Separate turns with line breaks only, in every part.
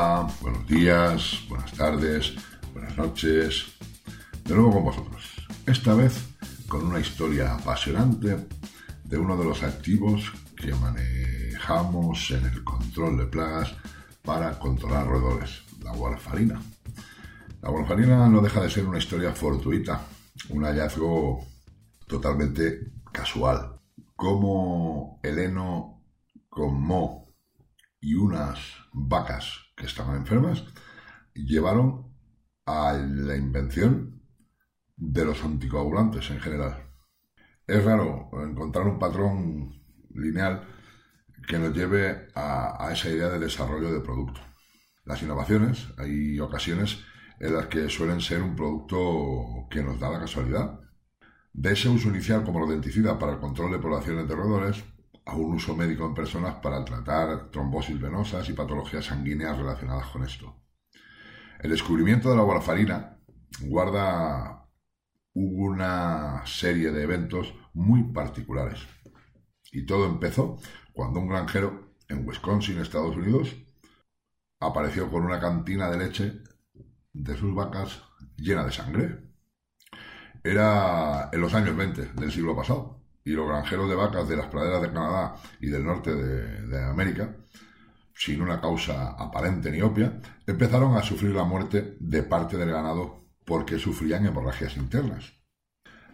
Buenos días, buenas tardes, buenas noches. De nuevo con vosotros. Esta vez con una historia apasionante de uno de los activos que manejamos en el control de plagas para controlar roedores, la warfarina. La warfarina no deja de ser una historia fortuita, un hallazgo totalmente casual. Como el heno con mo y unas vacas que estaban enfermas llevaron a la invención de los anticoagulantes en general. Es raro encontrar un patrón lineal que nos lleve a, esa idea de desarrollo de producto. Las innovaciones, hay ocasiones en las que suelen ser un producto que nos da la casualidad. De ese uso inicial como rodenticida para el control de poblaciones de roedores a un uso médico en personas para tratar trombosis venosas y patologías sanguíneas relacionadas con esto. El descubrimiento de la warfarina guarda una serie de eventos muy particulares. Y todo empezó cuando un granjero en Wisconsin, Estados Unidos, apareció con una cantina de leche de sus vacas llena de sangre. Era en los años 20 del siglo pasado y los granjeros de vacas de las praderas de Canadá y del norte de, América, sin una causa aparente ni obvia, empezaron a sufrir la muerte de parte del ganado porque sufrían hemorragias internas.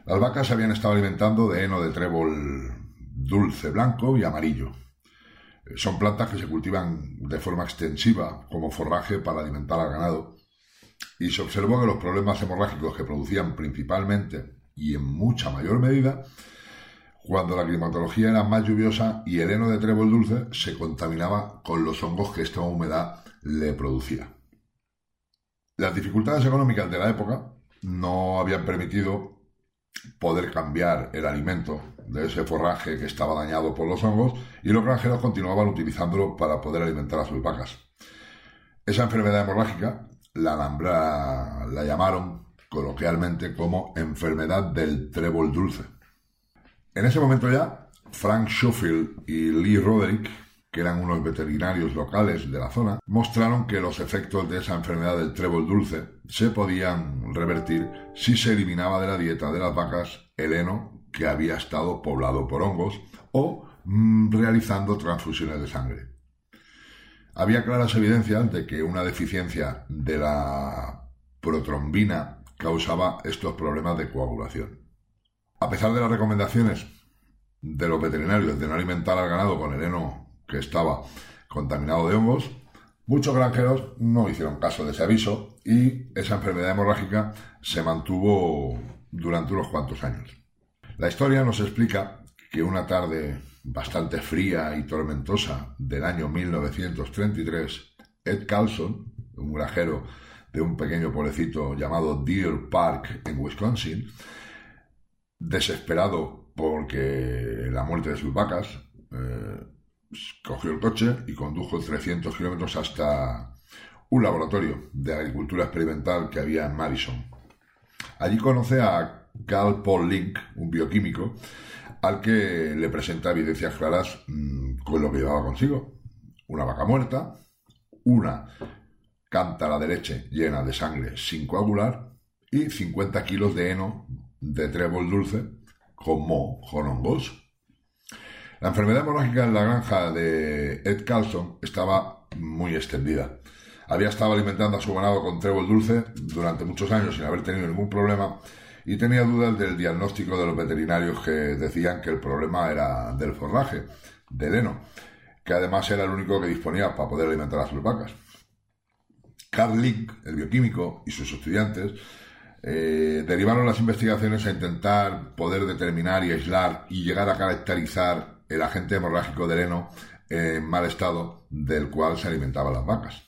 Las vacas se habían estado alimentando de heno de trébol dulce blanco y amarillo. Son plantas que se cultivan de forma extensiva como forraje para alimentar al ganado y se observó que los problemas hemorrágicos que producían principalmente y en mucha mayor medida cuando la climatología era más lluviosa y el heno de trébol dulce se contaminaba con los hongos que esta humedad le producía. Las dificultades económicas de la época no habían permitido poder cambiar el alimento de ese forraje que estaba dañado por los hongos y los granjeros continuaban utilizándolo para poder alimentar a sus vacas. Esa enfermedad hemorrágica la, la llamaron coloquialmente como enfermedad del trébol dulce en ese momento ya, Frank Schofield y Lee Roderick, que eran unos veterinarios locales de la zona, mostraron que los efectos de esa enfermedad del trébol dulce se podían revertir si se eliminaba de la dieta de las vacas el heno que había estado poblado por hongos o mm, realizando transfusiones de sangre. Había claras evidencias de que una deficiencia de la protrombina causaba estos problemas de coagulación. A pesar de las recomendaciones de los veterinarios de no alimentar al ganado con el heno que estaba contaminado de hongos, muchos granjeros no hicieron caso de ese aviso y esa enfermedad hemorrágica se mantuvo durante unos cuantos años. La historia nos explica que una tarde bastante fría y tormentosa del año 1933, Ed Carlson, un granjero de un pequeño pueblecito llamado Deer Park en Wisconsin, desesperado porque la muerte de sus vacas, eh, cogió el coche y condujo 300 kilómetros hasta un laboratorio de agricultura experimental que había en Madison. Allí conoce a Carl Paul Link, un bioquímico, al que le presenta evidencias claras mm, con lo que llevaba consigo. Una vaca muerta, una cántara de leche llena de sangre sin coagular y 50 kilos de heno de trébol dulce como hongos. La enfermedad hemorrágica en la granja de Ed Carlson estaba muy extendida. Había estado alimentando a su ganado con trébol dulce durante muchos años sin haber tenido ningún problema y tenía dudas del diagnóstico de los veterinarios que decían que el problema era del forraje, del heno, que además era el único que disponía para poder alimentar a sus vacas. Carl Link, el bioquímico, y sus estudiantes eh, derivaron las investigaciones a intentar poder determinar y aislar y llegar a caracterizar el agente hemorrágico del heno en mal estado del cual se alimentaban las vacas.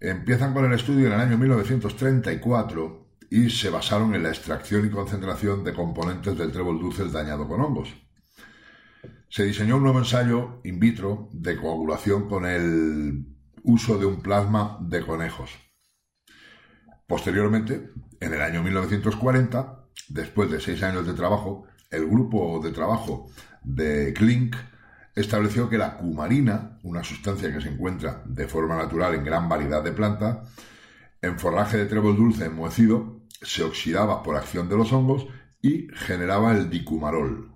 Empiezan con el estudio en el año 1934 y se basaron en la extracción y concentración de componentes del trébol dulce dañado con hongos. Se diseñó un nuevo ensayo in vitro de coagulación con el uso de un plasma de conejos. Posteriormente, en el año 1940, después de seis años de trabajo, el grupo de trabajo de Klink estableció que la cumarina, una sustancia que se encuentra de forma natural en gran variedad de plantas, en forraje de trébol dulce enmohecido, se oxidaba por acción de los hongos y generaba el dicumarol,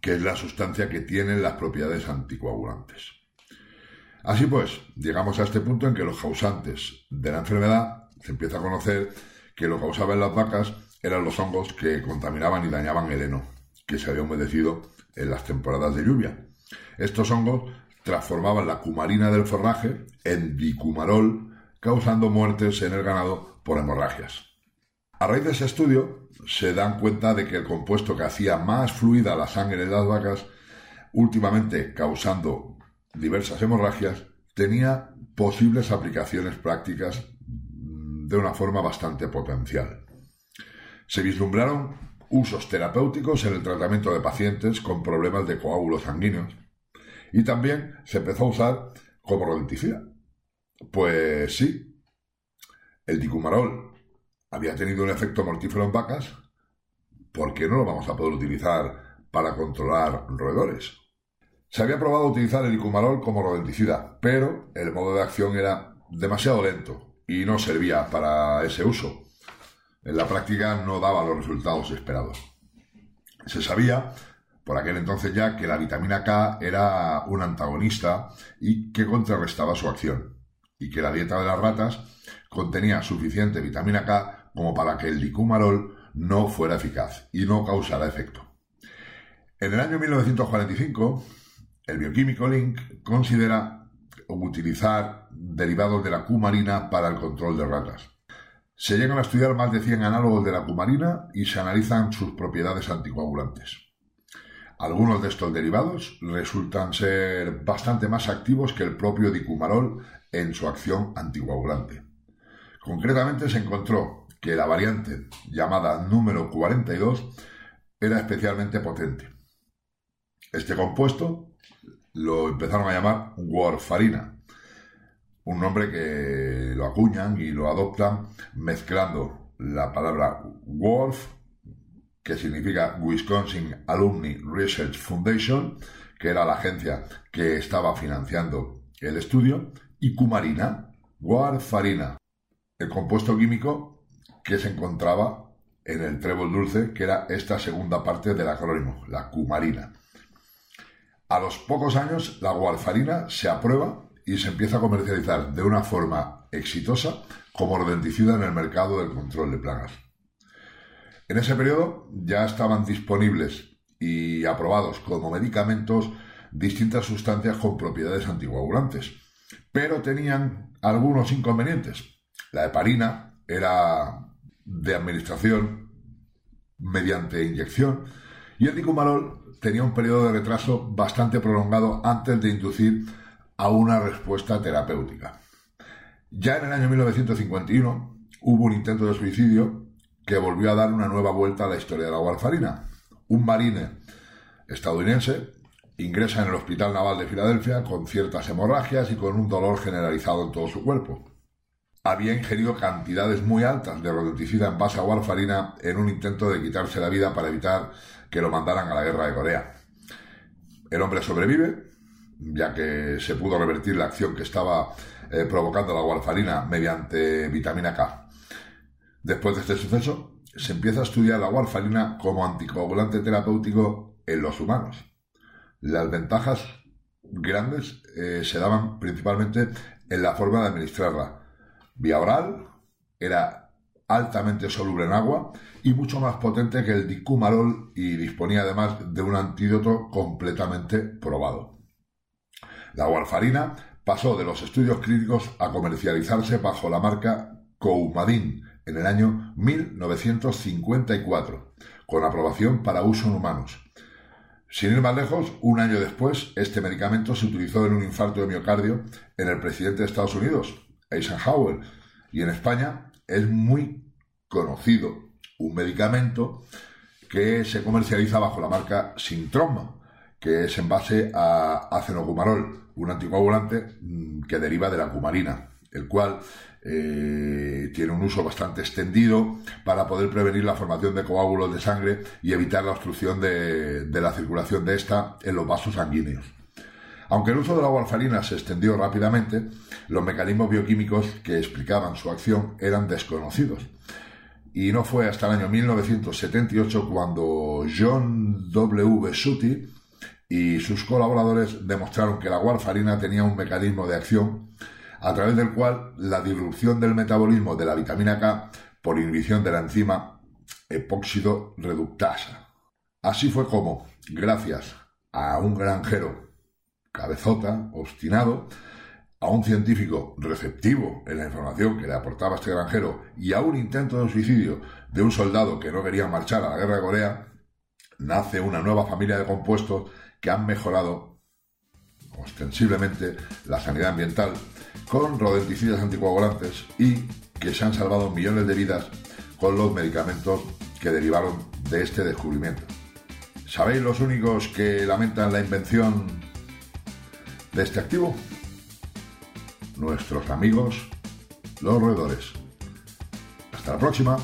que es la sustancia que tiene las propiedades anticoagulantes. Así pues, llegamos a este punto en que los causantes de la enfermedad se empieza a conocer que lo causaban las vacas eran los hongos que contaminaban y dañaban el heno, que se había humedecido en las temporadas de lluvia. Estos hongos transformaban la cumarina del forraje en dicumarol, causando muertes en el ganado por hemorragias. A raíz de ese estudio, se dan cuenta de que el compuesto que hacía más fluida la sangre de las vacas, últimamente causando diversas hemorragias, tenía posibles aplicaciones prácticas de una forma bastante potencial. Se vislumbraron usos terapéuticos en el tratamiento de pacientes con problemas de coágulos sanguíneos y también se empezó a usar como rodenticida. Pues sí, el dicumarol había tenido un efecto mortífero en vacas, ¿por qué no lo vamos a poder utilizar para controlar roedores? Se había probado utilizar el dicumarol como rodenticida, pero el modo de acción era demasiado lento y no servía para ese uso. En la práctica no daba los resultados esperados. Se sabía por aquel entonces ya que la vitamina K era un antagonista y que contrarrestaba su acción, y que la dieta de las ratas contenía suficiente vitamina K como para que el dicumarol no fuera eficaz y no causara efecto. En el año 1945, el bioquímico Link considera utilizar derivados de la cumarina para el control de ratas. Se llegan a estudiar más de 100 análogos de la cumarina y se analizan sus propiedades anticoagulantes. Algunos de estos derivados resultan ser bastante más activos que el propio dicumarol en su acción anticoagulante. Concretamente se encontró que la variante llamada número 42 era especialmente potente. Este compuesto lo empezaron a llamar warfarina, un nombre que lo acuñan y lo adoptan mezclando la palabra Wolf que significa Wisconsin Alumni Research Foundation, que era la agencia que estaba financiando el estudio, y cumarina, warfarina, el compuesto químico que se encontraba en el trébol dulce, que era esta segunda parte del acrónimo, la cumarina. A los pocos años, la warfarina se aprueba y se empieza a comercializar de una forma exitosa como rodenticida en el mercado del control de plagas. En ese periodo ya estaban disponibles y aprobados como medicamentos distintas sustancias con propiedades anticoagulantes, pero tenían algunos inconvenientes. La heparina era de administración mediante inyección y el dicumarol tenía un periodo de retraso bastante prolongado antes de inducir a una respuesta terapéutica. Ya en el año 1951 hubo un intento de suicidio que volvió a dar una nueva vuelta a la historia de la warfarina. Un marine estadounidense ingresa en el Hospital Naval de Filadelfia con ciertas hemorragias y con un dolor generalizado en todo su cuerpo. Había ingerido cantidades muy altas de rodenticida en base a warfarina en un intento de quitarse la vida para evitar que lo mandaran a la guerra de Corea. El hombre sobrevive, ya que se pudo revertir la acción que estaba eh, provocando la warfarina mediante vitamina K. Después de este suceso, se empieza a estudiar la warfarina como anticoagulante terapéutico en los humanos. Las ventajas grandes eh, se daban principalmente en la forma de administrarla. Vía oral, era altamente soluble en agua y mucho más potente que el dicumarol y disponía además de un antídoto completamente probado. La warfarina pasó de los estudios clínicos a comercializarse bajo la marca Coumadin, en el año 1954, con aprobación para uso en humanos. Sin ir más lejos, un año después, este medicamento se utilizó en un infarto de miocardio en el presidente de Estados Unidos, Eisenhower, y en España es muy conocido un medicamento que se comercializa bajo la marca Sintroma, que es en base a acenocumarol, un anticoagulante mm, que deriva de la cumarina, el cual eh, tiene un uso bastante extendido para poder prevenir la formación de coágulos de sangre y evitar la obstrucción de, de la circulación de esta en los vasos sanguíneos. Aunque el uso de la warfarina se extendió rápidamente, los mecanismos bioquímicos que explicaban su acción eran desconocidos. Y no fue hasta el año 1978 cuando John W. Sutty y sus colaboradores demostraron que la warfarina tenía un mecanismo de acción a través del cual la disrupción del metabolismo de la vitamina K por inhibición de la enzima epóxido reductasa. Así fue como, gracias a un granjero cabezota, obstinado, a un científico receptivo en la información que le aportaba este granjero y a un intento de suicidio de un soldado que no quería marchar a la guerra de Corea, nace una nueva familia de compuestos que han mejorado ostensiblemente la sanidad ambiental con rodenticidas anticoagulantes y que se han salvado millones de vidas con los medicamentos que derivaron de este descubrimiento. ¿Sabéis los únicos que lamentan la invención de este activo? Nuestros amigos los roedores. Hasta la próxima.